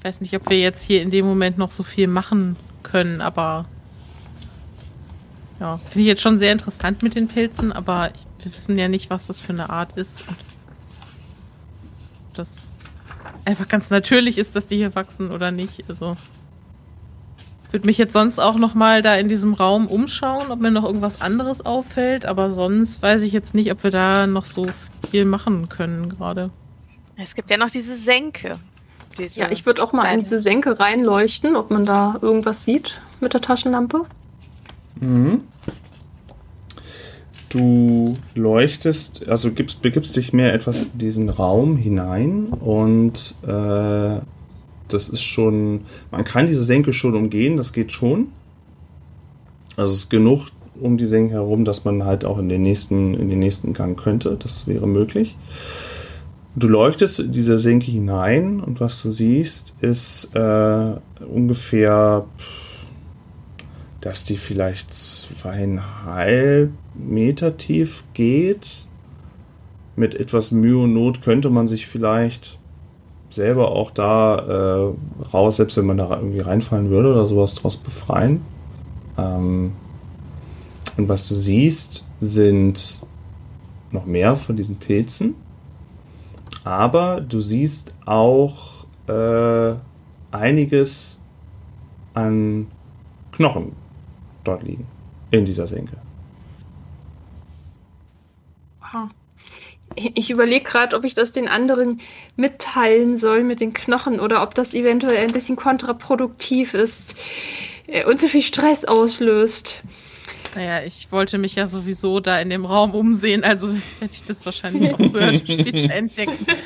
ich weiß nicht, ob wir jetzt hier in dem Moment noch so viel machen können, aber ja, finde ich jetzt schon sehr interessant mit den Pilzen, aber ich, wir wissen ja nicht, was das für eine Art ist. Und das einfach ganz natürlich ist, dass die hier wachsen oder nicht. Also würde mich jetzt sonst auch noch mal da in diesem Raum umschauen, ob mir noch irgendwas anderes auffällt, aber sonst weiß ich jetzt nicht, ob wir da noch so viel machen können gerade. Es gibt ja noch diese Senke. Diese Ja, ich würde auch mal in diese Senke reinleuchten, ob man da irgendwas sieht mit der Taschenlampe. Mhm. Du leuchtest, also gibst, begibst dich mehr etwas in diesen Raum hinein und äh, das ist schon, man kann diese Senke schon umgehen, das geht schon. Also es ist genug um die Senke herum, dass man halt auch in den nächsten, in den nächsten Gang könnte. Das wäre möglich. Du leuchtest in diese Senke hinein und was du siehst, ist äh, ungefähr, dass die vielleicht zweieinhalb Meter tief geht. Mit etwas Mühe und Not könnte man sich vielleicht selber auch da äh, raus, selbst wenn man da irgendwie reinfallen würde oder sowas draus befreien. Ähm, und was du siehst, sind noch mehr von diesen Pilzen. Aber du siehst auch äh, einiges an Knochen dort liegen. In dieser Senke. Ich überlege gerade, ob ich das den anderen mitteilen soll mit den Knochen oder ob das eventuell ein bisschen kontraproduktiv ist äh, und zu viel Stress auslöst. Naja, ich wollte mich ja sowieso da in dem Raum umsehen, also werde ich das wahrscheinlich auch früher später entdecken.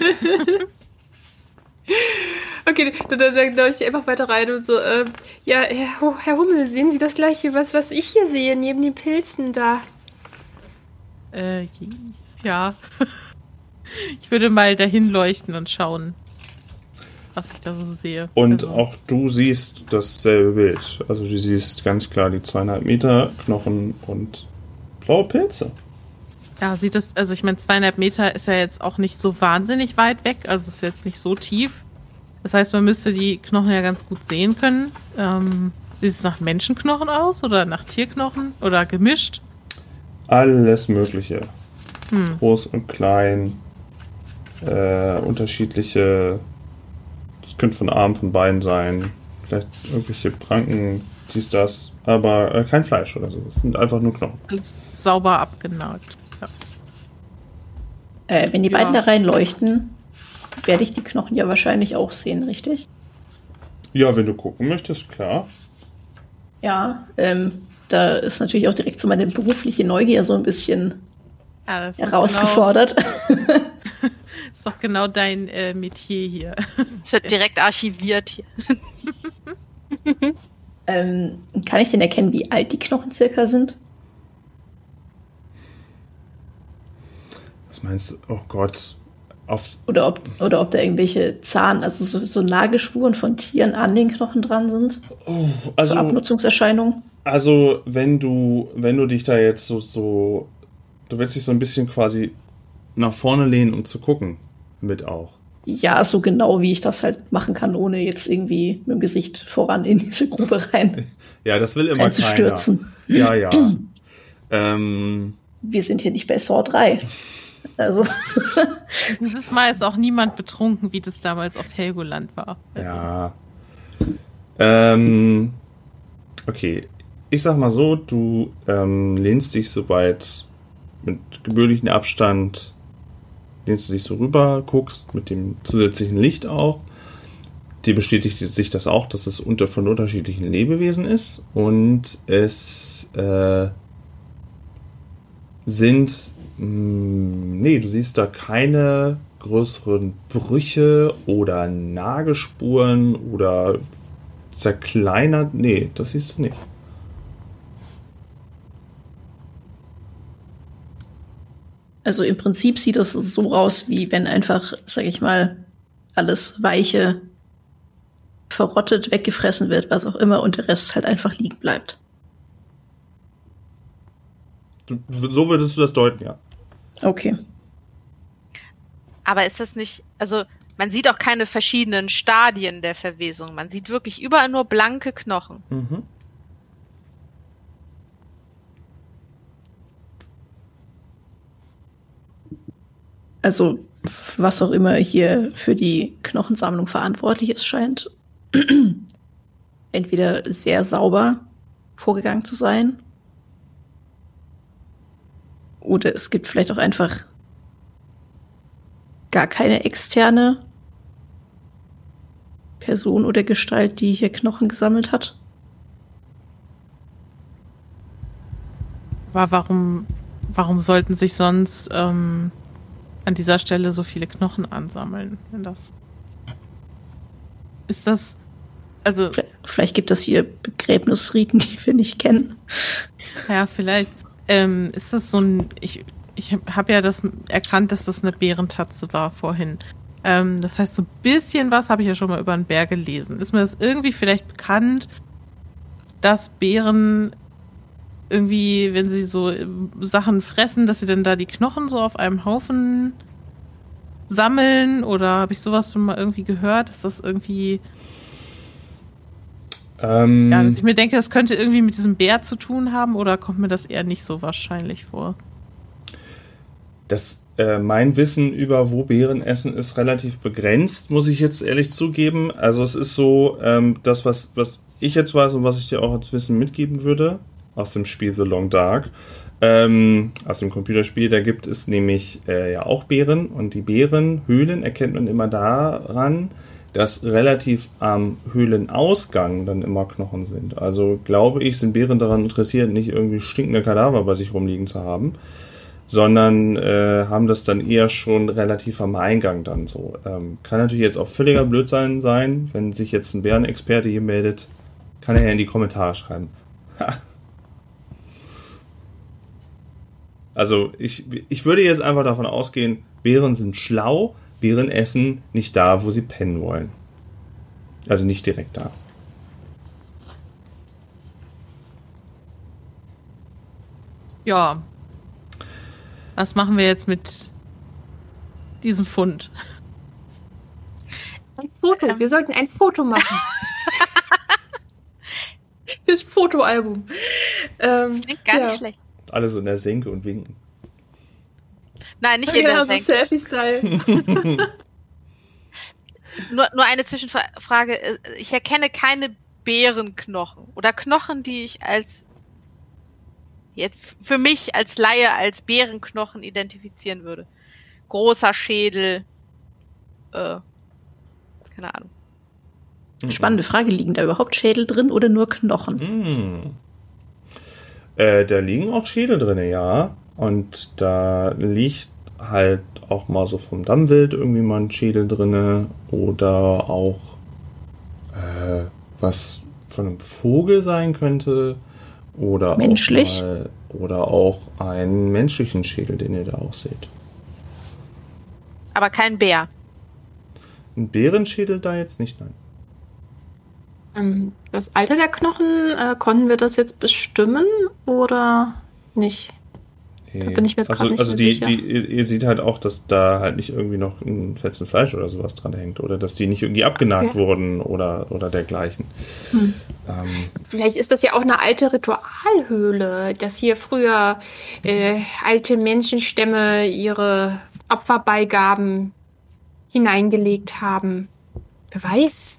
Okay, dann, dann, dann laufe ich einfach weiter rein und so, äh, ja, Herr, Herr Hummel, sehen Sie das gleiche, was, was ich hier sehe, neben den Pilzen da? Äh, ja. Ich würde mal dahin leuchten und schauen, was ich da so sehe. Und Also, auch du siehst dasselbe Bild. Also du siehst ganz klar die zweieinhalb Meter Knochen und blaue Pilze. Ja, sieht es, also ich meine, zweieinhalb Meter ist ja jetzt auch nicht so wahnsinnig weit weg, also ist jetzt nicht so tief. Das heißt, man müsste die Knochen ja ganz gut sehen können. Ähm, sieht es nach Menschenknochen aus oder nach Tierknochen oder gemischt? Alles Mögliche. Hm. Groß und klein. Äh, unterschiedliche. Könnte von Armen, von Beinen sein. Vielleicht irgendwelche Pranken, dies, das. Aber äh, kein Fleisch oder so. Es sind einfach nur Knochen. Alles sauber abgenagt. Ja. Äh, wenn die Ja. beiden da reinleuchten, werde ich die Knochen ja wahrscheinlich auch sehen, richtig? Ja, wenn du gucken möchtest, klar. Ja, ähm, da ist natürlich auch direkt so meine berufliche Neugier so ein bisschen Ja, herausgefordert. Genau, ist doch genau dein äh, Metier hier. Es wird direkt archiviert hier. ähm, kann ich denn erkennen, wie alt die Knochen circa sind? Was meinst du? Oh Gott. Auf, Oder ob, oder ob da irgendwelche Zahn, also so, so Nagelspuren von Tieren an den Knochen dran sind? oh, So also, Abnutzungserscheinungen? also, wenn du, wenn du dich da jetzt so, so, du willst dich so ein bisschen quasi nach vorne lehnen, um zu gucken, mit auch. Ja, so genau wie ich das halt machen kann, ohne jetzt irgendwie mit dem Gesicht voran in diese Grube rein Ja, das will immer keiner. reinzustürzen. Ja, ja. ähm, Wir sind hier nicht bei Saw 3. Also, Dieses Mal ist auch niemand betrunken, wie das damals auf Helgoland war. Ja. Ähm, okay. Ich sag mal so, du ähm, lehnst dich soweit mit gebührlichem Abstand, lehnst du dich so rüber, guckst mit dem zusätzlichen Licht auch. Dir bestätigt sich das auch, dass es unter von unterschiedlichen Lebewesen ist und es äh, sind mh, nee, du siehst da keine größeren Brüche oder Nagespuren oder zerkleinert. Nee, das siehst du nicht. Also im Prinzip sieht es so aus, wie wenn einfach, sag ich mal, alles Weiche verrottet, weggefressen wird, was auch immer, und der Rest halt einfach liegen bleibt. So würdest du das deuten, ja. Okay. Aber ist das nicht, also man sieht auch keine verschiedenen Stadien der Verwesung. Man sieht wirklich überall nur blanke Knochen. Mhm. Also, was auch immer hier für die Knochensammlung verantwortlich ist, scheint entweder sehr sauber vorgegangen zu sein. Oder es gibt vielleicht auch einfach gar keine externe Person oder Gestalt, die hier Knochen gesammelt hat. Aber warum, warum sollten sich sonst ähm, an dieser Stelle so viele Knochen ansammeln? Wenn das ist das also Vielleicht- gibt es hier Begräbnisriten, die wir nicht kennen. ja vielleicht ähm, ist das so ein ich ich habe ja das erkannt, dass das eine Bärentatze war vorhin. Ähm, das heißt so ein bisschen was habe ich ja schon mal über einen Bär gelesen. Ist mir das irgendwie vielleicht bekannt, dass Bären irgendwie, wenn sie so ähm, Sachen fressen, dass sie dann da die Knochen so auf einem Haufen sammeln oder habe ich sowas schon mal irgendwie gehört, dass das irgendwie Ähm, ja, ich mir denke, das könnte irgendwie mit diesem Bär zu tun haben oder kommt mir das eher nicht so wahrscheinlich vor? Das, äh, mein Wissen über wo Beeren essen ist relativ begrenzt, muss ich jetzt ehrlich zugeben. Also es ist so, ähm, das, was, was ich jetzt weiß und was ich dir auch als Wissen mitgeben würde, aus dem Spiel The Long Dark, ähm, aus dem Computerspiel, da gibt es nämlich äh, ja auch Beeren und die Beerenhöhlen erkennt man immer daran, dass relativ am Höhlenausgang dann immer Knochen sind. Also glaube ich, sind Bären daran interessiert, nicht irgendwie stinkende Kadaver bei sich rumliegen zu haben sondern äh, haben das dann eher schon relativ am Eingang dann so. Ähm, kann natürlich jetzt auch völliger Blödsinn sein, wenn sich jetzt ein Bärenexperte hier meldet, kann er ja in die Kommentare schreiben. Also ich, ich würde jetzt einfach davon ausgehen, Bären sind schlau, Bären essen nicht da, wo sie pennen wollen. Also nicht direkt da. Ja. Was machen wir jetzt mit diesem Fund? Ein Foto. Wir sollten ein Foto machen. Fürs Fotoalbum. Ähm, Klingt gar ja. nicht schlecht. Alle so in der Senke und winken. Nein, nicht in Genau, der so Senke. Selfie-Style. Nur, nur eine Zwischenfrage. Ich erkenne keine Bärenknochen oder Knochen, die ich als jetzt für mich als Laie als Bärenknochen identifizieren würde. Großer Schädel, äh, keine Ahnung. Spannende Frage, liegen da überhaupt Schädel drin oder nur Knochen? Hm. Äh, da liegen auch Schädel drin, ja. Und da liegt halt auch mal so vom Dammwild irgendwie mal ein Schädel drinne oder auch äh, was von einem Vogel sein könnte oder Menschlich? Auch mal, oder auch einen menschlichen Schädel, den ihr da auch seht. Aber kein Bär. Ein Bärenschädel da jetzt nicht, nein. Ähm, das Alter der Knochen, äh, konnten wir das jetzt bestimmen oder nicht? Da bin ich mir jetzt also, nicht also die, sicher. die, ihr ihr seht halt auch, dass da halt nicht irgendwie noch ein Fetzen Fleisch oder sowas dran hängt oder dass die nicht irgendwie abgenagt Okay. wurden oder, oder dergleichen. Hm. Ähm, Vielleicht ist das ja auch eine alte Ritualhöhle, dass hier früher äh, alte Menschenstämme ihre Opferbeigaben hineingelegt haben. Wer weiß?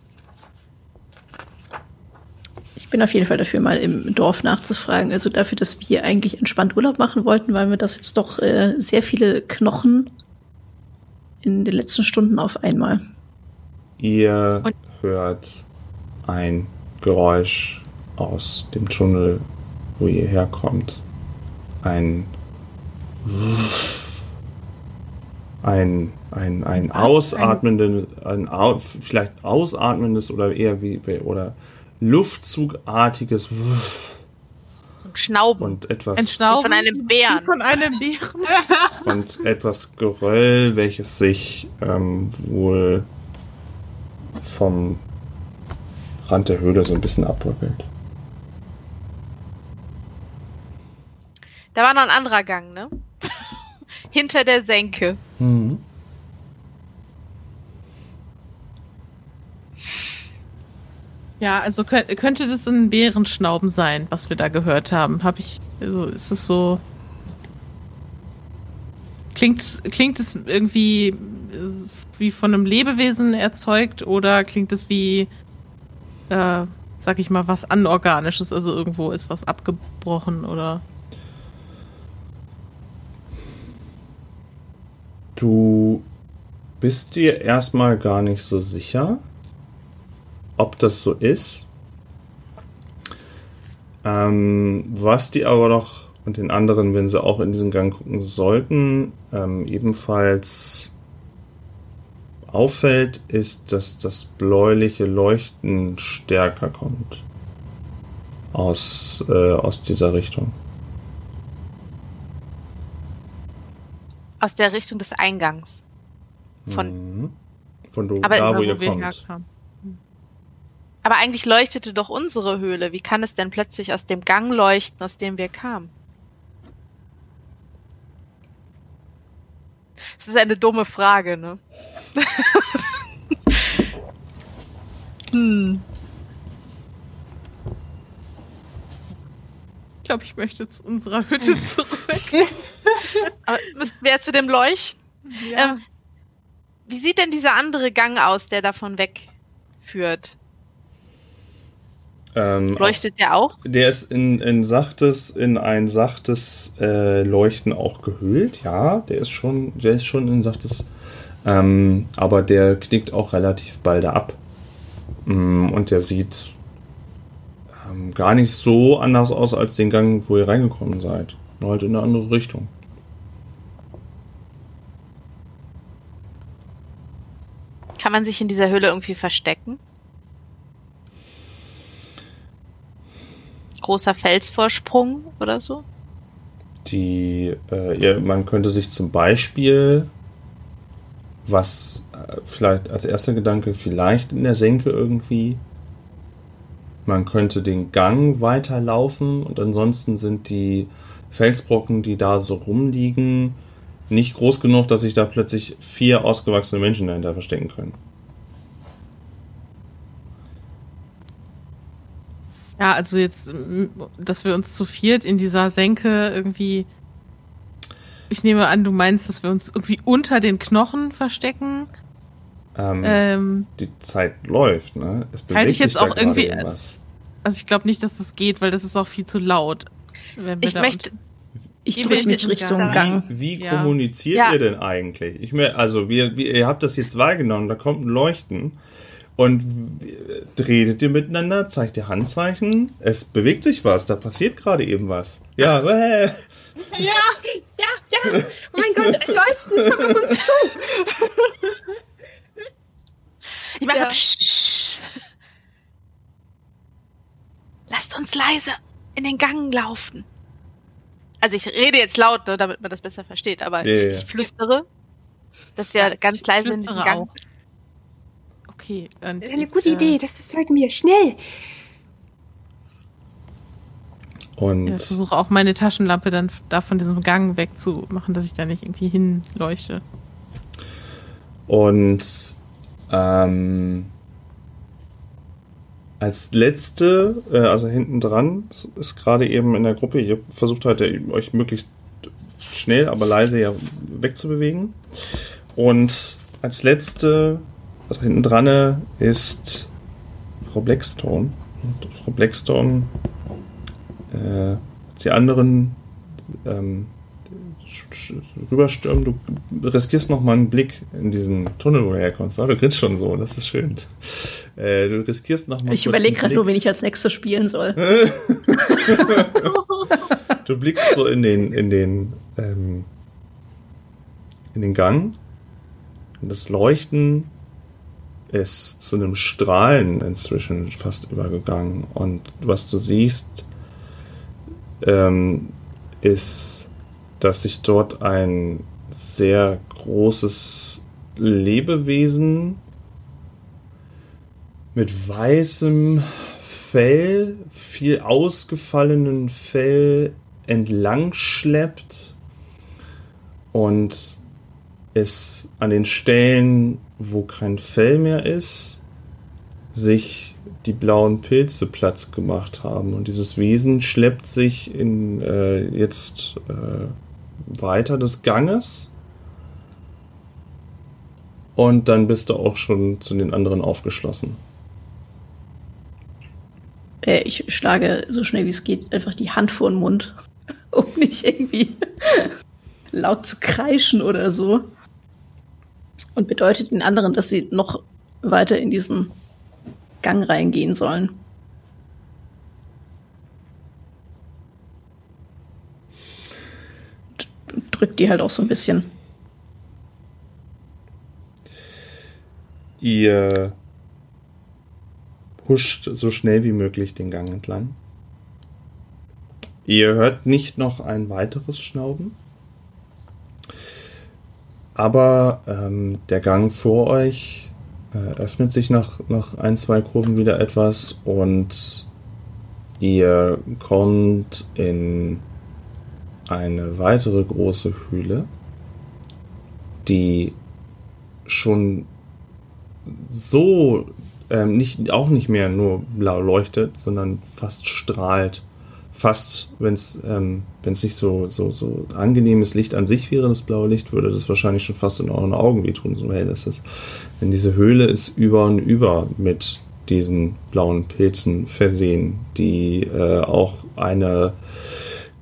Ich bin auf jeden Fall dafür, mal im Dorf nachzufragen. Also dafür, dass wir eigentlich entspannt Urlaub machen wollten, weil wir das jetzt doch äh, sehr viele Knochen in den letzten Stunden auf einmal. ihr Und- hört ein Geräusch aus dem Tunnel, wo ihr herkommt. Ein ein, ein, ein ausatmendes, ein au, vielleicht ausatmendes oder eher wie oder luftzugartiges Und Schnauben. und etwas Ein Schnauben Von einem Bären. Von einem Bären. und etwas Geröll, welches sich ähm, wohl vom Rand der Höhle so ein bisschen abbröckelt. Da war noch ein anderer Gang, ne? Hinter der Senke. Mhm. Ja, also könnt, könnte das ein Bärenschnauben sein, was wir da gehört haben. Habe ich, also ist es so. Klingt, es- klingt es irgendwie äh, wie von einem Lebewesen erzeugt oder klingt es wie, äh, sag ich mal, was Anorganisches, also irgendwo ist was abgebrochen oder. Du bist dir erstmal gar nicht so sicher, ob das so ist. Ähm, was die aber noch und den anderen, wenn sie auch in diesen Gang gucken sollten, ähm, ebenfalls auffällt, ist, dass das bläuliche Leuchten stärker kommt aus, äh, aus dieser Richtung. Aus der Richtung des Eingangs. Von, Mhm. Von do, da, wo ihr kommt. Aber eigentlich leuchtete doch unsere Höhle. Wie kann es denn plötzlich aus dem Gang leuchten, aus dem wir kamen? Das ist eine dumme Frage, ne? hm. Ich glaube, ich möchte zu unserer Hütte zurück. Aber müssten wir zu dem Leuchten? Ähm, wie sieht denn dieser andere Gang aus, der davon wegführt? Ähm, Leuchtet der auch? Der ist in, in sachtes, in ein sachtes äh, Leuchten auch gehüllt, ja. Der ist schon, der ist schon in sachtes, ähm, aber der knickt auch relativ bald ab. Mm, Und der sieht ähm, gar nicht so anders aus als den Gang, wo ihr reingekommen seid. Nur halt in eine andere Richtung. Kann man sich in dieser Höhle irgendwie verstecken? Großer Felsvorsprung oder so? Die, äh, man könnte sich zum Beispiel, was äh, vielleicht als erster Gedanke, vielleicht in der Senke irgendwie. Man könnte den Gang weiterlaufen und ansonsten sind die Felsbrocken, die da so rumliegen, nicht groß genug, dass sich da plötzlich vier ausgewachsene Menschen dahinter verstecken können. Ja, also jetzt, dass wir uns zu viert in dieser Senke irgendwie. Ich nehme an, du meinst, dass wir uns irgendwie unter den Knochen verstecken. Ähm, Ähm, Die Zeit läuft, ne? Es bewegt Halte ich sich jetzt da auch irgendwie- irgendwas. also ich glaube nicht, dass das geht, weil das ist auch viel zu laut. wenn wir Ich da möchte, Ich drücke mich in Richtung Gang. Gang. Wie Ja. kommuniziert Ja. ihr denn eigentlich? Ich mir, also, wir, wir, ihr habt das jetzt wahrgenommen, da kommt ein Leuchten. Und redet ihr miteinander, zeigt ihr Handzeichen, es bewegt sich was, da passiert gerade eben was. Ja, äh, Ja, ja, ja. Oh mein Gott, ein Leuchten, es kommt auf uns zu. ich mache Ja. Psst. Lasst uns leise in den Gang laufen. Also ich rede jetzt laut, ne, damit man das besser versteht, aber Ja, ich, ja. ich flüstere, dass wir ganz Ich leise in diesen Gang. auch. Okay. Und Das ist eine ich, gute äh, Idee, das, das sollten wir schnell. Und ich versuche auch meine Taschenlampe dann da von diesem Gang wegzumachen, dass ich da nicht irgendwie hinleuchte. Und ähm, als letzte, äh, also hinten dran, ist, ist gerade eben in der Gruppe, ihr versucht halt äh, euch möglichst schnell, aber leise ja wegzubewegen. Und als letzte, also hinten dran ist Frau Blackstone. Und Frau Blackstone, äh, die anderen ähm, rüberstürmen, du riskierst noch mal einen Blick in diesen Tunnel, wo du herkommst. Oh, du grinst schon so, das ist schön. Äh, du riskierst noch mal Ich überlege gerade nur, wen ich als nächstes spielen soll. Du blickst so in den, in den, ähm, in den Gang. Und das Leuchten ist zu einem Strahlen inzwischen fast übergegangen. Und was du siehst, ähm, ist, dass sich dort ein sehr großes Lebewesen mit weißem Fell, viel ausgefallenen Fell entlang schleppt und es an den Stellen, wo kein Fell mehr ist, sich die blauen Pilze Platz gemacht haben. Und dieses Wesen schleppt sich in, äh, jetzt äh, weiter des Ganges. Und dann bist du auch schon zu den anderen aufgeschlossen. Äh, ich schlage so schnell wie es geht einfach die Hand vor den Mund, um nicht irgendwie laut zu kreischen oder so. Und bedeutet den anderen, dass sie noch weiter in diesen Gang reingehen sollen. Drückt die halt auch so ein bisschen. Ihr huscht so schnell wie möglich den Gang entlang. Ihr hört nicht noch ein weiteres Schnauben. Aber ähm, der Gang vor euch äh, öffnet sich nach, nach ein, zwei Kurven wieder etwas und ihr kommt in eine weitere große Höhle, die schon so ähm, nicht, auch nicht mehr nur blau leuchtet, sondern fast strahlt. Fast, wenn es ähm, wenn's nicht so, so, so angenehmes Licht an sich wäre, das blaue Licht, würde das wahrscheinlich schon fast in euren Augen wehtun, so hell ist es. Denn diese Höhle ist über und über mit diesen blauen Pilzen versehen, die äh, auch eine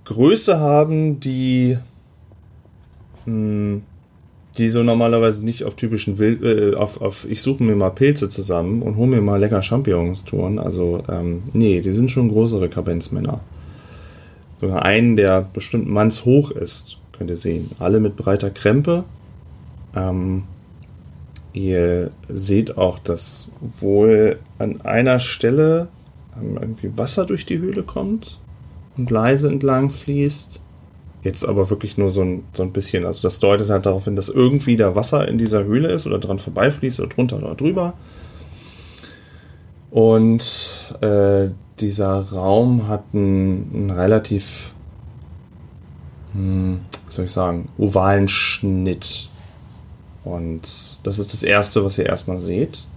Größe haben, die mh, die so normalerweise nicht auf typischen Wild, äh, auf, auf ich suche mir mal Pilze zusammen und hole mir mal lecker Champignons touren. Also, ähm, nee, die sind schon größere Kabenzmänner. Sogar einen, der bestimmt mannshoch ist, könnt ihr sehen. Alle mit breiter Krempe. Ähm, ihr seht auch, dass wohl an einer Stelle ähm, irgendwie Wasser durch die Höhle kommt und leise entlang fließt. Jetzt aber wirklich nur so ein, so ein bisschen. Also das deutet halt darauf hin, dass irgendwie da Wasser in dieser Höhle ist oder dran vorbeifließt oder drunter oder drüber. Und äh, dieser Raum hat einen, relativ, hm, soll ich sagen, ovalen Schnitt. Und das ist das Erste, was ihr erstmal seht.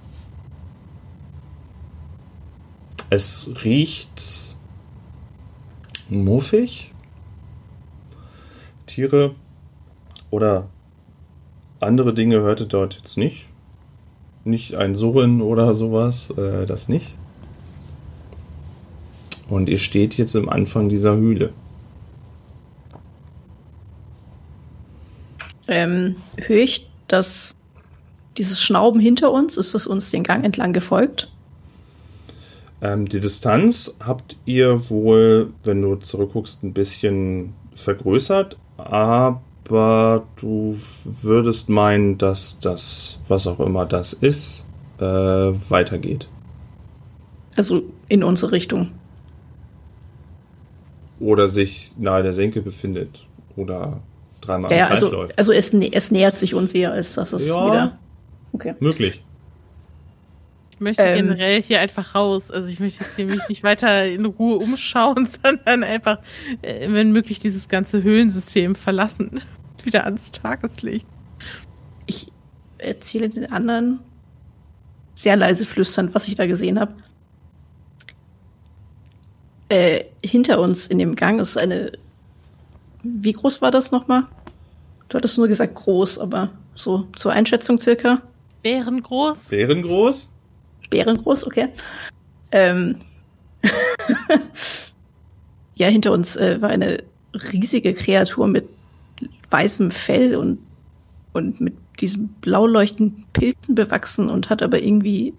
Es riecht muffig. Tiere oder andere Dinge hört ihr dort jetzt nicht. Nicht ein Surren oder sowas, äh, das nicht. Und ihr steht jetzt am Anfang dieser Höhle. Ähm, höre ich, dass dieses Schnauben hinter uns, ist es uns den Gang entlang gefolgt? Ähm, die Distanz habt ihr wohl, wenn du zurückguckst, ein bisschen vergrößert, aber du würdest meinen, dass das, was auch immer das ist, äh, weitergeht. Also in unsere Richtung. Oder sich nahe der Senke befindet. Oder dreimal Ja, im Kreis also, läuft. also es, es nähert sich uns eher, als dass es Ja. wieder. Okay. Möglich. Ich möchte Ähm. generell hier einfach raus. Also ich möchte jetzt hier mich nicht weiter in Ruhe umschauen, sondern einfach, äh, wenn möglich, dieses ganze Höhlensystem verlassen. Wieder ans Tageslicht. Ich erzähle den anderen sehr leise flüsternd, was ich da gesehen habe. Äh, hinter uns in dem Gang ist eine. Wie groß war das nochmal? Du hattest nur gesagt groß, aber so zur Einschätzung circa. Bärengroß. Bärengroß? Bärengroß, okay. Ähm. ja, hinter uns äh, war eine riesige Kreatur mit weißem Fell und, und mit diesen blau leuchtenden Pilzen bewachsen und hat aber irgendwie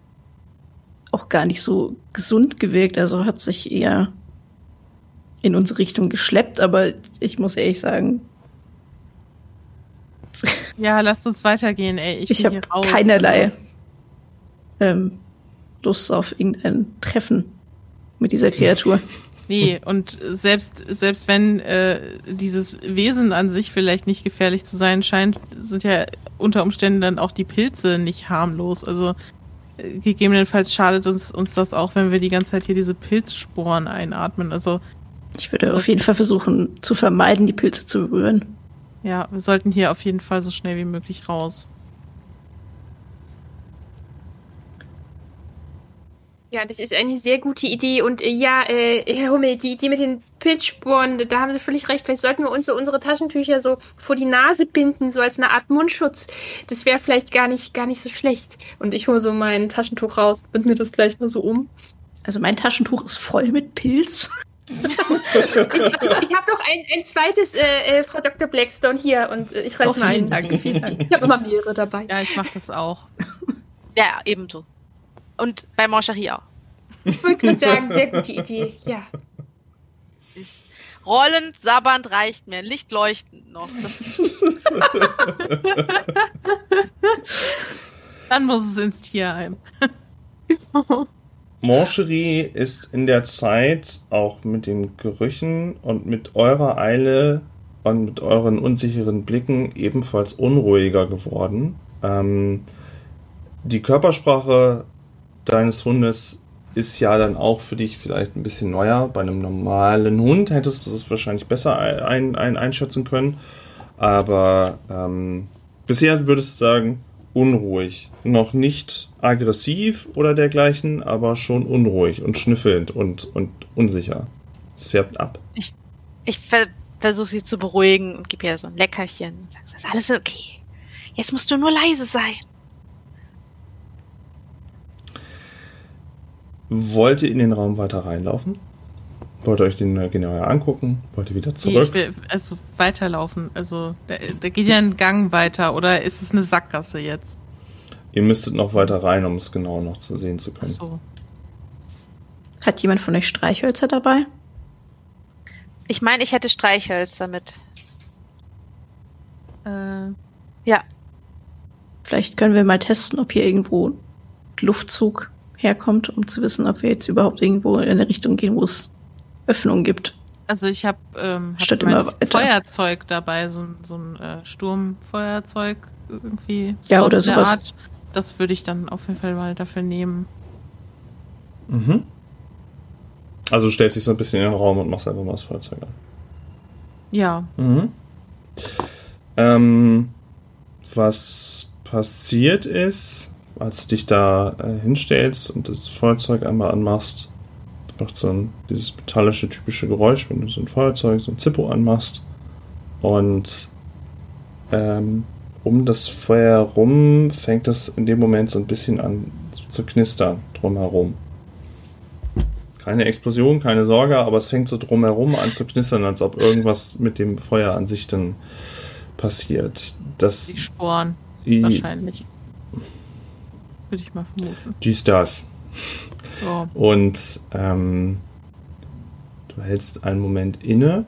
auch gar nicht so gesund gewirkt. Also hat sich eher in unsere Richtung geschleppt, aber ich muss ehrlich sagen, Ja, lasst uns weitergehen, ey. Ich, ich, habe keinerlei ähm, Lust auf irgendein Treffen mit dieser Kreatur. Nee, und selbst, selbst wenn äh, dieses Wesen an sich vielleicht nicht gefährlich zu sein scheint, sind ja unter Umständen dann auch die Pilze nicht harmlos. Also äh, gegebenenfalls schadet uns, uns das auch, wenn wir die ganze Zeit hier diese Pilzsporen einatmen. Also Ich würde auf jeden Fall versuchen zu vermeiden, die Pilze zu berühren. ja, wir sollten hier auf jeden Fall so schnell wie möglich raus. Ja, das ist eine sehr gute Idee. Und äh, ja, äh, Herr Hummel, die Idee mit den Pilzsporen, da haben Sie völlig recht. Vielleicht sollten wir uns so unsere Taschentücher so vor die Nase binden, so als eine Art Mundschutz. Das wäre vielleicht gar nicht, gar nicht so schlecht. Und ich hole so mein Taschentuch raus und mir das gleich mal so um. Also mein Taschentuch ist voll mit Pilz. Ich, ich habe noch ein, ein zweites, äh, äh, Frau Dr. Blackstone hier und äh, ich reiche Oh, mal vielen ein. Dank, vielen Dank. Ich habe immer mehrere dabei. Ja, ich mache das auch. Ja, ebenso. Und bei Moncherie auch. Ich wollte gerade sagen, sehr gute Idee. Ja. Rollend, sabbernd reicht mir. Licht leuchtend noch. Dann muss es ins Tierheim. Moncherie ist in der Zeit auch mit den Gerüchen und mit eurer Eile und mit euren unsicheren Blicken ebenfalls unruhiger geworden. Ähm, die Körpersprache deines Hundes ist ja dann auch für dich vielleicht ein bisschen neuer. Bei einem normalen Hund hättest du das wahrscheinlich besser ein, ein, einschätzen können. Aber ähm, bisher würdest du sagen, unruhig. Noch nicht aggressiv oder dergleichen, aber schon unruhig und schnüffelnd und, und unsicher. Es färbt ab. ich ver versuche sie zu beruhigen und gebe ihr so ein Leckerchen. Und sag, das ist alles okay. Jetzt musst du nur leise sein. Wollt ihr in den Raum weiter reinlaufen? Wollt ihr euch den äh, genauer angucken? Wollt ihr wieder Nee, ich zurück? will also weiterlaufen. Also da, da geht ja ein Gang weiter oder ist es eine Sackgasse jetzt? Ihr müsstet noch weiter rein, um es genau noch zu sehen zu können. Achso. Hat jemand von euch Streichhölzer dabei? Ich meine, ich hätte Streichhölzer mit. Äh, Vielleicht können wir mal testen, ob hier irgendwo Luftzug herkommt, um zu wissen, ob wir jetzt überhaupt irgendwo in eine Richtung gehen, wo es Öffnungen gibt. also ich habe ähm, hab Statt mein. Feuerzeug dabei, so, ein- so ein äh, Sturmfeuerzeug irgendwie. Ja, oder sowas. Art. Das würde ich dann auf jeden Fall mal dafür nehmen. Mhm. Also du stellst dich so ein bisschen in den Raum und machst einfach mal das Feuerzeug an. Ja, Mhm. Ähm, was passiert ist, als du dich da äh, hinstellst und das Feuerzeug einmal anmachst, macht so ein, dieses metallische typische Geräusch, wenn du so ein Feuerzeug, so ein Zippo anmachst. Und ähm, um das Feuer rum fängt es in dem Moment so ein bisschen an zu knistern drumherum. Keine Explosion, keine Sorge, aber es fängt so drumherum an zu knistern, als ob irgendwas mit dem Feuer an sich dann passiert. Das die Sporen wahrscheinlich. Würde ich mal vermuten. dies, das. So. Und ähm, du hältst einen Moment inne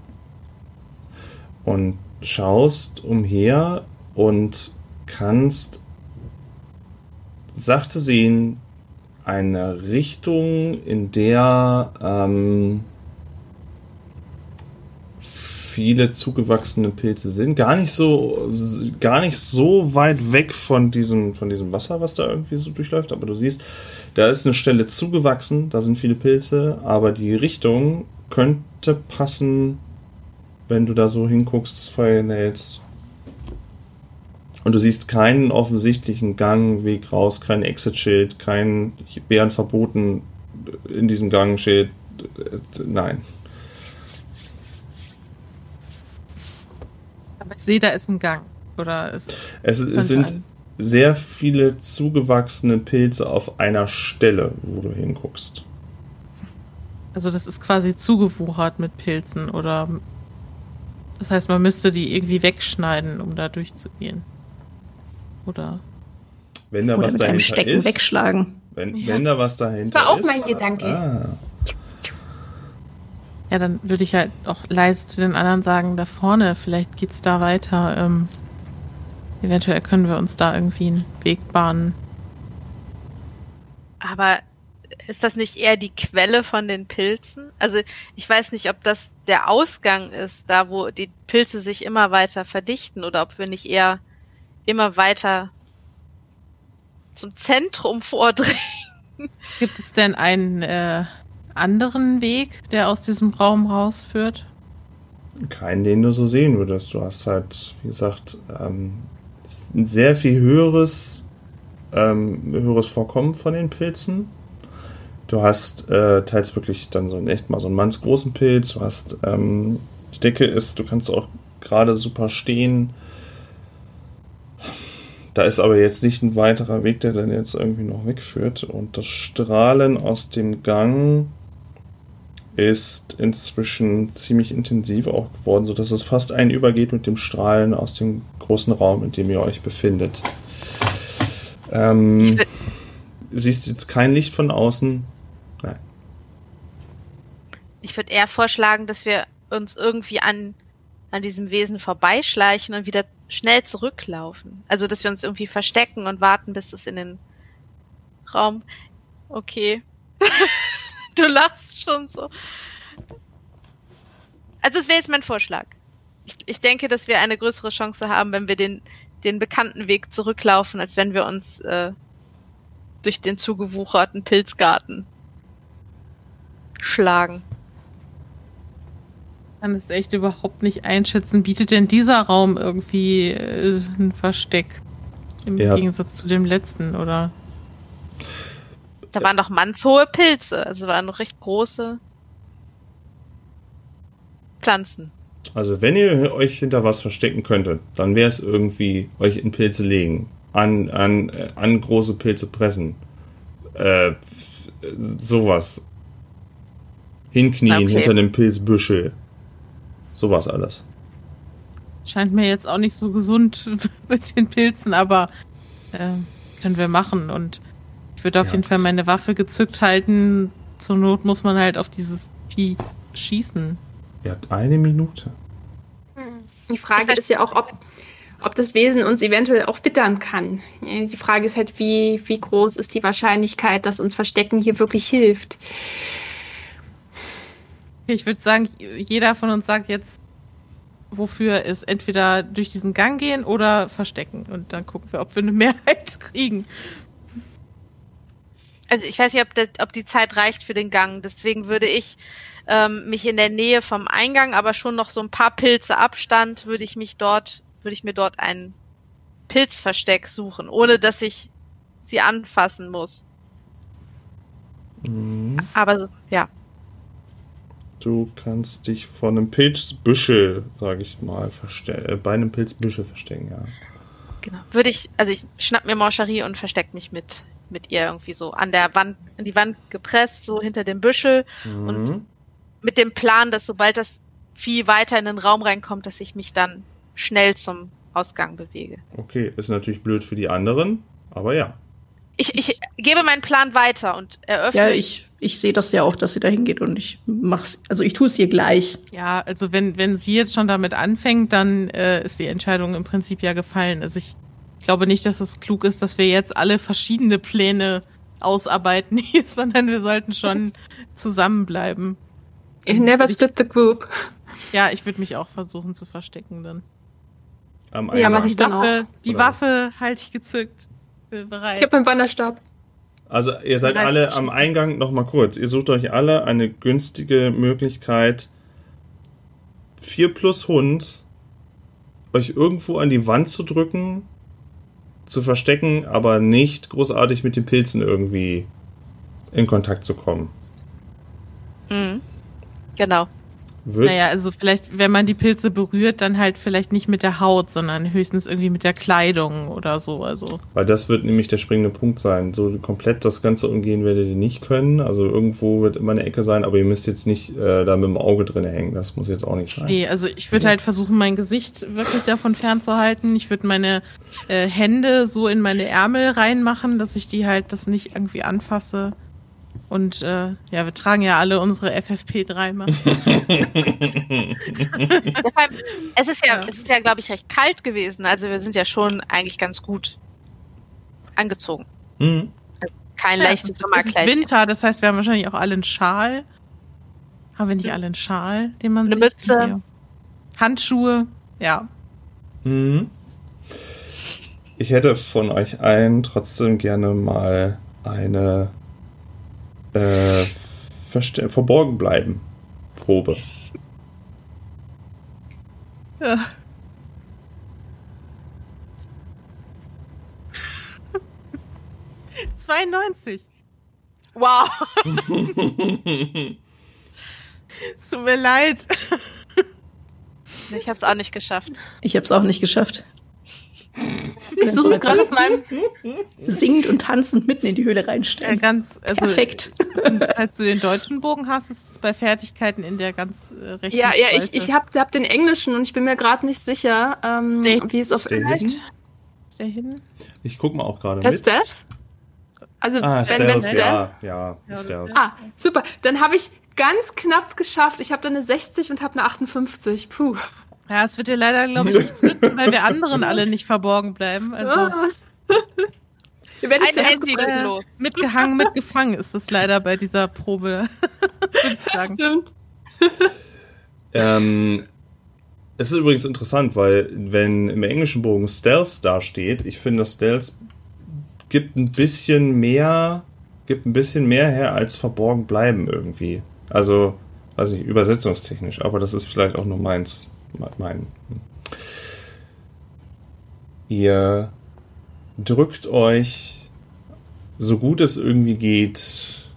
und schaust umher und kannst sachte sehen eine Richtung, in der ähm, viele zugewachsene Pilze sind. Gar nicht so, gar nicht so weit weg von diesem, von diesem Wasser, was da irgendwie so durchläuft, aber du siehst, da ist eine Stelle zugewachsen, da sind viele Pilze, aber die Richtung könnte passen, wenn du da so hinguckst, das Feuer hältst. Und du siehst keinen offensichtlichen Gang, Weg raus, kein Exit-Schild, kein Bären verboten in diesem Gang-Schild. Nein. Aber ich sehe, da ist ein Gang. Oder es, Es, es sind ein- sehr viele zugewachsene Pilze auf einer Stelle, wo du hinguckst. also das ist quasi zugewuchert mit Pilzen oder das heißt, man müsste die irgendwie wegschneiden, um da durchzugehen. Oder Wenn da Oder was mit einem dahinter Stecken ist, wegschlagen. Wenn, Ja. wenn da was dahinter Das war auch ist. mein Gedanke. Ah, ja, dann würde ich halt auch leise zu den anderen sagen, da vorne, vielleicht geht's da weiter. Ähm, eventuell können wir uns da irgendwie einen Weg bahnen. Aber ist das nicht eher die Quelle von den Pilzen? Also ich weiß nicht, ob das der Ausgang ist, da wo die Pilze sich immer weiter verdichten oder ob wir nicht eher immer weiter zum Zentrum vordringen. Gibt es denn einen äh, anderen Weg, der aus diesem Raum rausführt? keinen, den du so sehen würdest. Du hast halt, wie gesagt, ähm, ein sehr viel höheres, ähm, höheres Vorkommen von den Pilzen. Du hast äh, teils wirklich dann so ein echt mal so einen mannsgroßen Pilz. Du hast ähm, die Decke ist, du kannst auch gerade super stehen. Da ist aber jetzt nicht ein weiterer Weg, der dann jetzt irgendwie noch wegführt. Und das Strahlen aus dem Gang ist inzwischen ziemlich intensiv auch geworden, sodass es fast einübergeht mit dem Strahlen aus dem großen Raum, in dem ihr euch befindet. Ähm, siehst jetzt kein Licht von außen. Nein. Ich würde eher vorschlagen, dass wir uns irgendwie an, an diesem Wesen vorbeischleichen und wieder schnell zurücklaufen. Also, dass wir uns irgendwie verstecken und warten, bis es in den Raum. Okay. du lachst schon so. Also, das wäre jetzt mein Vorschlag. Ich, ich denke, dass wir eine größere Chance haben, wenn wir den, den bekannten Weg zurücklaufen, als wenn wir uns äh, durch den zugewucherten Pilzgarten schlagen. kann es echt überhaupt nicht einschätzen. Bietet denn dieser Raum irgendwie äh, ein Versteck? Im Ja. Gegensatz zu dem letzten, oder? Da waren doch mannshohe Pilze, also waren noch recht große Pflanzen. Also wenn ihr euch hinter was verstecken könntet, dann wäre es irgendwie euch in Pilze legen, an, an, äh, an große Pilze pressen, äh, sowas. Hinknien Okay. hinter dem Pilzbüschel. Sowas alles. Scheint mir jetzt auch nicht so gesund mit den Pilzen, aber äh, können wir machen. Und ich würde auf Ja, jeden Fall meine Waffe gezückt halten. Zur Not muss man halt auf dieses Vieh schießen. Ihr habt eine Minute. Die Frage ist ja auch, ob, ob das Wesen uns eventuell auch wittern kann. Die Frage ist halt, wie, wie groß ist die Wahrscheinlichkeit, dass uns Verstecken hier wirklich hilft. Ich würde sagen, jeder von uns sagt jetzt, wofür es entweder durch diesen Gang gehen oder verstecken. Und dann gucken wir, ob wir eine Mehrheit kriegen. Also ich weiß nicht, ob, das, ob die Zeit reicht für den Gang. Deswegen würde ich ähm, mich in der Nähe vom Eingang, aber schon noch so ein paar Pilze Abstand, würde ich mich dort, würde ich mir dort ein Pilzversteck suchen, ohne dass ich sie anfassen muss. Mhm. Aber so, ja. Du kannst dich vor einem Pilzbüschel, sage ich mal, äh, bei einem Pilzbüschel verstecken, ja. Genau. Würde ich, also ich schnapp mir Morcherie und versteck mich mit, mit ihr irgendwie so an der Wand, an die Wand gepresst, so hinter dem Büschel, Und- Mhm. mit dem Plan, dass sobald das Vieh weiter in den Raum reinkommt, dass ich mich dann schnell zum Ausgang bewege. Okay, ist natürlich blöd für die anderen, aber ja. Ich, ich gebe meinen Plan weiter und eröffne. Ja, ich, ich sehe das ja auch, dass sie da hingeht und ich mach's, also ich tue es ihr gleich. Ja, also wenn, wenn sie jetzt schon damit anfängt, dann äh, ist die Entscheidung im Prinzip ja gefallen. Also ich glaube nicht, dass es klug ist, dass wir jetzt alle verschiedene Pläne ausarbeiten hier, sondern wir sollten schon zusammenbleiben. Never Ich- split the group. Ja, ich würde mich auch versuchen zu verstecken dann. Am Ja, Eingang. mach ich dann Waffe, die Oder- Waffe halte ich gezückt. Bin bereit. Ich habe meinen Wanderstab. Also ihr seid alle am Eingang, noch mal kurz, ihr sucht euch alle eine günstige Möglichkeit, 4 plus Hund, euch irgendwo an die Wand zu drücken, zu verstecken, aber nicht großartig mit den Pilzen irgendwie in Kontakt zu kommen. Mhm. Genau. Wird, Naja, also vielleicht, wenn man die Pilze berührt, dann halt vielleicht nicht mit der Haut, sondern höchstens irgendwie mit der Kleidung oder so. Also Weil das wird nämlich der springende Punkt sein. So komplett das Ganze umgehen werdet ihr nicht können. Also irgendwo wird immer eine Ecke sein, aber ihr müsst jetzt nicht äh, da mit dem Auge drin hängen. Das muss jetzt auch nicht sein. nee, also ich würde halt versuchen, mein Gesicht wirklich davon fernzuhalten. Ich würde meine äh, Hände so in meine Ärmel reinmachen, dass ich die halt das nicht irgendwie anfasse. Und äh, ja, wir tragen ja alle unsere FFP3-Masken. Ja, vor allem, es ist ja, Ja. es ist ja, glaube ich, recht kalt gewesen. Also wir sind ja schon eigentlich ganz gut angezogen. Mhm. Kein Ja, leichtes Es ist Sommerkleid. Winter, das heißt, wir haben wahrscheinlich auch alle einen Schal. Haben wir nicht alle einen Schal, den man Eine sich- Mütze. Ja. Handschuhe, ja. Mhm. Ich hätte von euch allen trotzdem gerne mal eine äh, verste- verborgen bleiben Probe. ja. ...92. Wow. Es tut mir leid. Ich habe es auch nicht geschafft. Ich habe es auch nicht geschafft. Ich suche es gerade auf meinem. Singend und tanzend mitten in die Höhle Ja, reinstellen. ganz, also, Perfekt. Falls du den deutschen Bogen hast, ist es bei Fertigkeiten in der ganz äh, rechten Ja, ja, ich, Spalte. ich hab, hab den englischen und ich bin mir gerade nicht sicher, ähm, wie es auf Englisch. Ist? Ich guck mal auch gerade mit. Stealth? Also, Ah, wenn, wenn Stealth, Stealth. ja, ja, Ja, Stealth. Ah, super. Dann habe ich ganz knapp geschafft. Ich habe da eine 60 und habe eine 58. Puh. Ja, es wird dir leider, glaube ich, nichts nützen, weil wir anderen alle nicht verborgen bleiben. Also Ah. Wir werden zuerst los. mitgehangen, mitgefangen ist es leider bei dieser Probe, würde ich sagen. Stimmt. Ähm, es ist übrigens interessant, weil wenn im englischen Bogen Stealth dasteht, ich finde, Stealth gibt ein bisschen mehr, gibt ein bisschen mehr her als verborgen bleiben irgendwie. Also, weiß nicht, übersetzungstechnisch, aber das ist vielleicht auch nur meins, mein. Ihr drückt euch so gut es irgendwie geht